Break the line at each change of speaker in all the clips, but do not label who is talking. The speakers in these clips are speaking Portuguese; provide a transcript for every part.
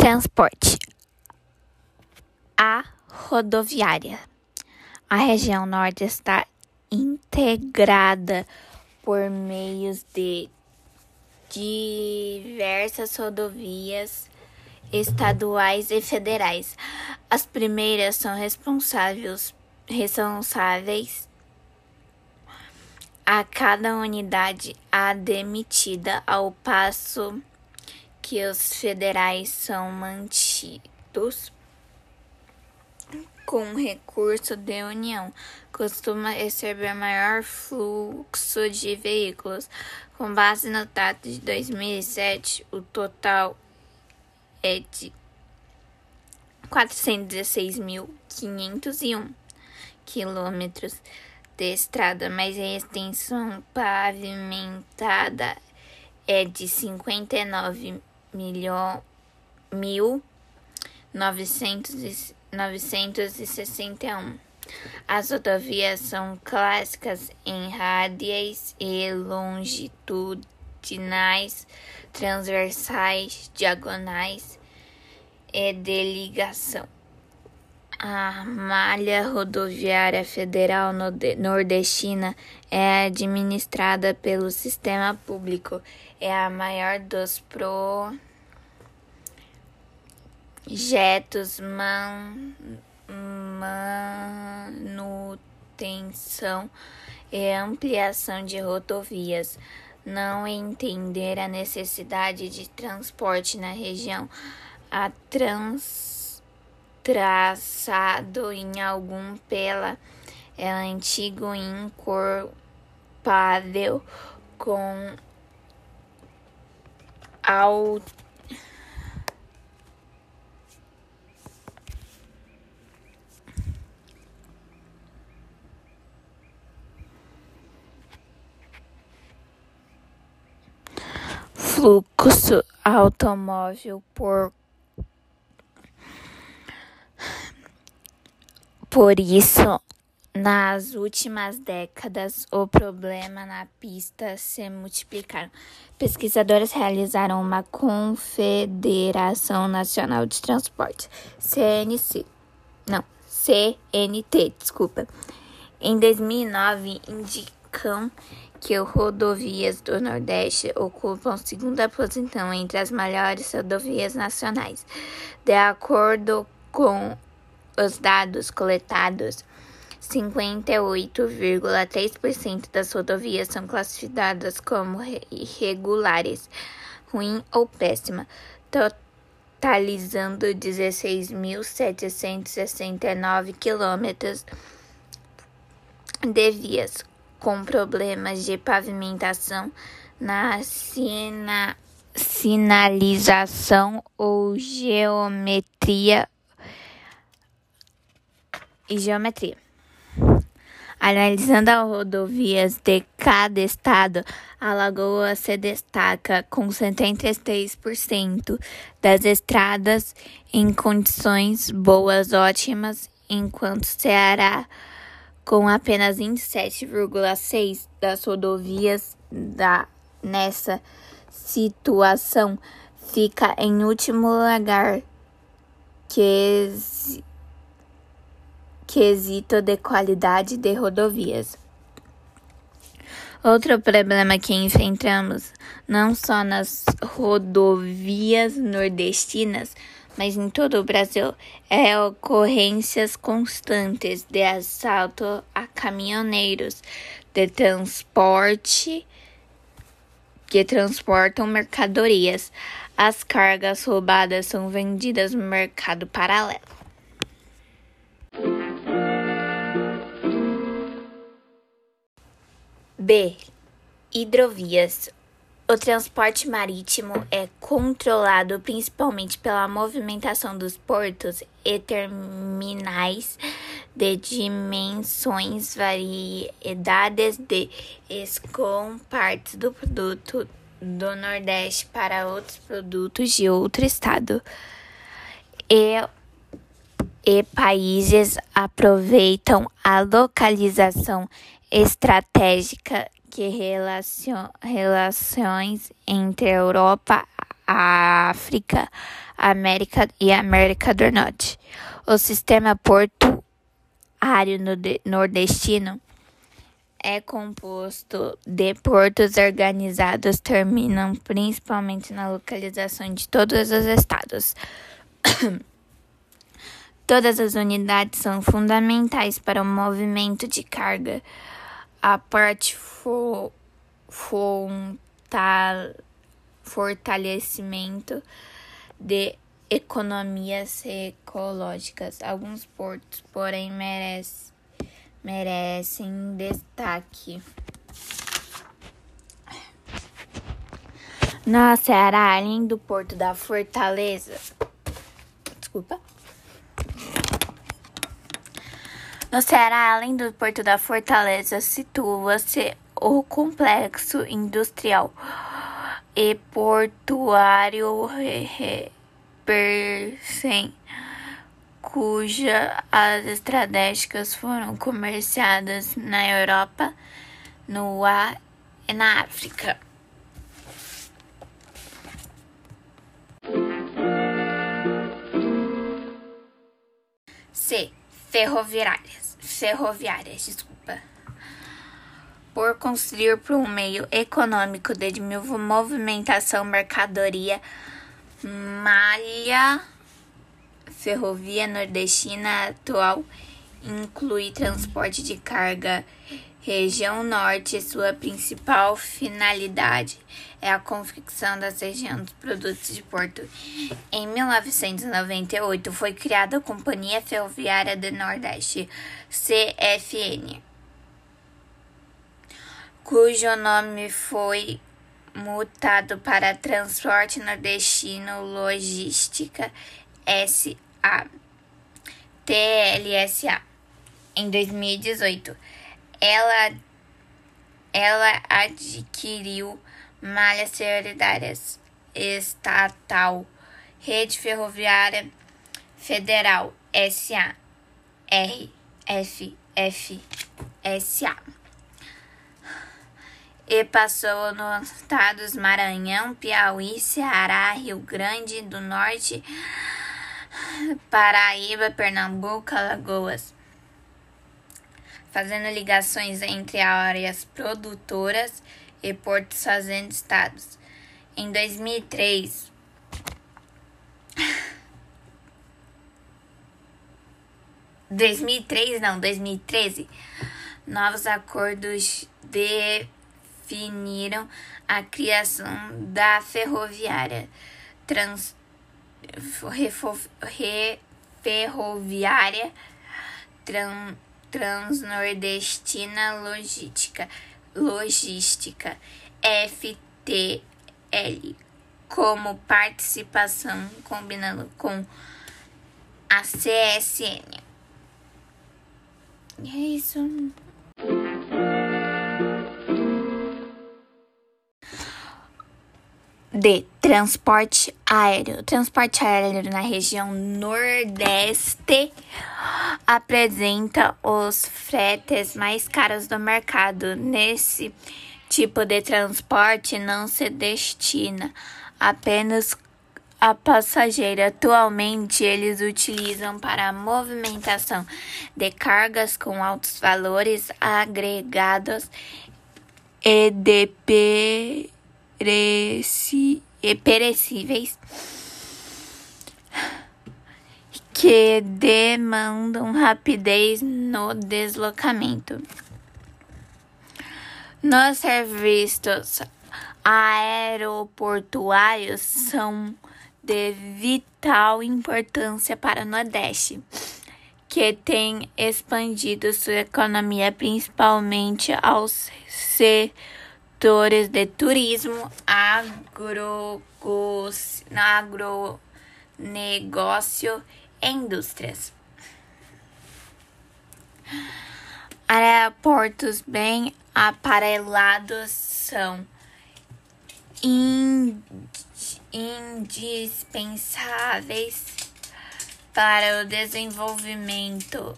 Transporte. A rodoviária. A região norte está integrada por meios de diversas rodovias estaduais e federais. As primeiras são responsáveis, responsáveis a cada unidade admitida, ao passo que os federais são mantidos com recurso de união, costuma receber maior fluxo de veículos. Com base no Trato de 2007, o total é de 416.501 quilômetros de estrada, mas a extensão pavimentada é de 59 milhão, mil novecentos, novecentos e sessenta e um. As rodovias são clássicas em rádias e longitudinais, transversais, diagonais e de ligação. A malha rodoviária federal nordestina é administrada pelo sistema público. É a maior dos projetos man, manutenção e ampliação de rodovias. Não entender a necessidade de transporte na região. A trans traçado em algum pela é antigo incorporável com ao fluxo automóvel por Por isso, nas últimas décadas, o problema na pista se multiplicaram. Pesquisadores realizaram uma Confederação Nacional de Transporte, CNC, não, CNT, desculpa. Em 2009, indicam que as rodovias do Nordeste ocupam segunda posição entre as maiores rodovias nacionais. De acordo com os dados coletados, 58,3% das rodovias são classificadas como irregulares, ruim ou péssima, totalizando 16.769 quilômetros de vias com problemas de pavimentação na sina, sinalização ou geometria e geometria. Analisando as rodovias de cada estado, a Lagoa se destaca com 73% das estradas em condições boas ótimas, enquanto Ceará, com apenas 27,6% das rodovias da, nessa situação, fica em último lugar, que quesito de qualidade de rodovias. Outro problema que enfrentamos, não só nas rodovias nordestinas, mas em todo o Brasil, é ocorrências constantes de assalto a caminhoneiros de transporte que transportam mercadorias. As cargas roubadas são vendidas no mercado paralelo. B. Hidrovias. O transporte marítimo é controlado principalmente pela movimentação dos portos e terminais de dimensões variedades de com partes do produto do Nordeste para outros produtos de outro estado. E, e países aproveitam a localização estratégica que relações entre a Europa, a África, América e América do Norte. O sistema portuário nordestino é composto de portos organizados, terminam principalmente na localização de todos os estados. Todas as unidades são fundamentais para o movimento de carga. A parte fo fortalecimento de economias ecológicas. Alguns portos, porém, merecem, merecem destaque. No Ceará, além do Porto da Fortaleza, desculpa. No Ceará, além do Porto da Fortaleza, situa-se o complexo industrial e portuário Persen, cuja as estratégicas foram comerciadas na Europa, no A e na África. C. Ferroviárias. Ferroviárias, desculpa. Por construir por um meio econômico de movimentação mercadoria, malha ferrovia nordestina atual inclui transporte de carga Região Norte, sua principal finalidade é a confecção das regiões dos produtos de porto. Em 1998 foi criada a Companhia Ferroviária do Nordeste, CFN, cujo nome foi mutado para Transporte Nordestino Logística SA, TLSA, em 2018 ela, ela adquiriu malhas ferroviárias estatal, Rede Ferroviária Federal, SA, RFF, SA. E passou nos estados Maranhão, Piauí, Ceará, Rio Grande do Norte, Paraíba, Pernambuco, Alagoas fazendo ligações entre áreas produtoras e portos fazendo estados. Em 2003, (2003 não, 2013, novos acordos definiram a criação da ferroviária trans, re, ferroviária trans, Transnordestina Logística, Logística FTL, como participação combinando com a CSN. É isso. De transporte aéreo. Transporte aéreo na região Nordeste apresenta os fretes mais caros do mercado. Nesse tipo de transporte não se destina apenas a passageiro. Atualmente, eles utilizam para a movimentação de cargas com altos valores agregados e de perecíveis que demandam rapidez no deslocamento. Nos serviços aeroportuários são de vital importância para o Nordeste, que tem expandido sua economia principalmente aos setores de turismo, agronegócio e indústrias. Aeroportos bem aparelhados são indispensáveis para o desenvolvimento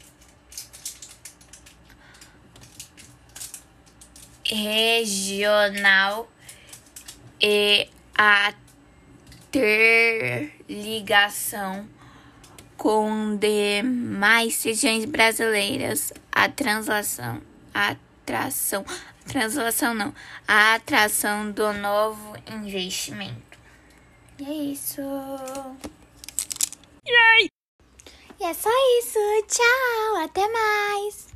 regional e ter ligação com demais regiões brasileiras. A translação, a atração, translação não, a atração do novo investimento. E é isso.
Yay!
E é só isso. Tchau, até mais.